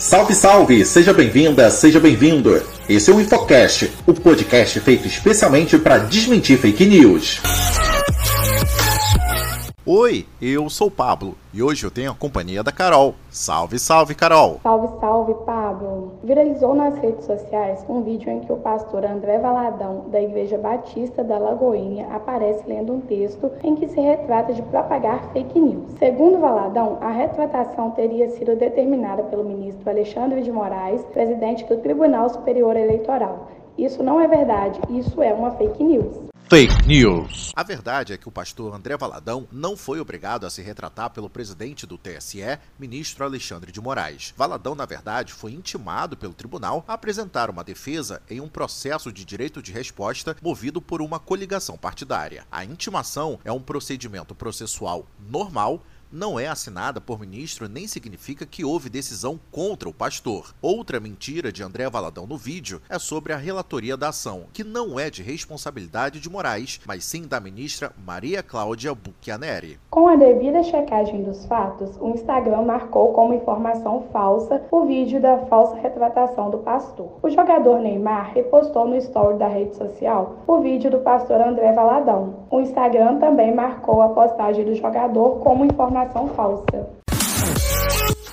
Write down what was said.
Salve, salve! Seja bem-vinda, seja bem-vindo! Esse é o Infocast, o podcast feito especialmente para desmentir fake news. Oi, eu sou o Pablo e hoje eu tenho a companhia da Carol. Salve, salve, Carol! Salve, salve, Pablo! Viralizou nas redes sociais um vídeo em que o pastor André Valadão, da Igreja Batista da Lagoinha, aparece lendo um texto em que se retrata de propagar fake news. Segundo Valadão, a retratação teria sido determinada pelo ministro Alexandre de Moraes, presidente do Tribunal Superior Eleitoral. Isso não é verdade, isso é uma fake news. Fake News. A verdade é que o pastor André Valadão não foi obrigado a se retratar pelo presidente do TSE, ministro Alexandre de Moraes. Valadão, na verdade, foi intimado pelo tribunal a apresentar uma defesa em um processo de direito de resposta movido por uma coligação partidária. A intimação é um procedimento processual normal não é assinada por ministro nem significa que houve decisão contra o pastor. Outra mentira de André Valadão no vídeo é sobre a relatoria da ação, que não é de responsabilidade de Moraes, mas sim da ministra Maria Cláudia Bucchianeri. Com a devida checagem dos fatos, o Instagram marcou como informação falsa o vídeo da falsa retratação do pastor. O jogador Neymar repostou no story da rede social o vídeo do pastor André Valadão. O Instagram também marcou a postagem do jogador como informação falsa.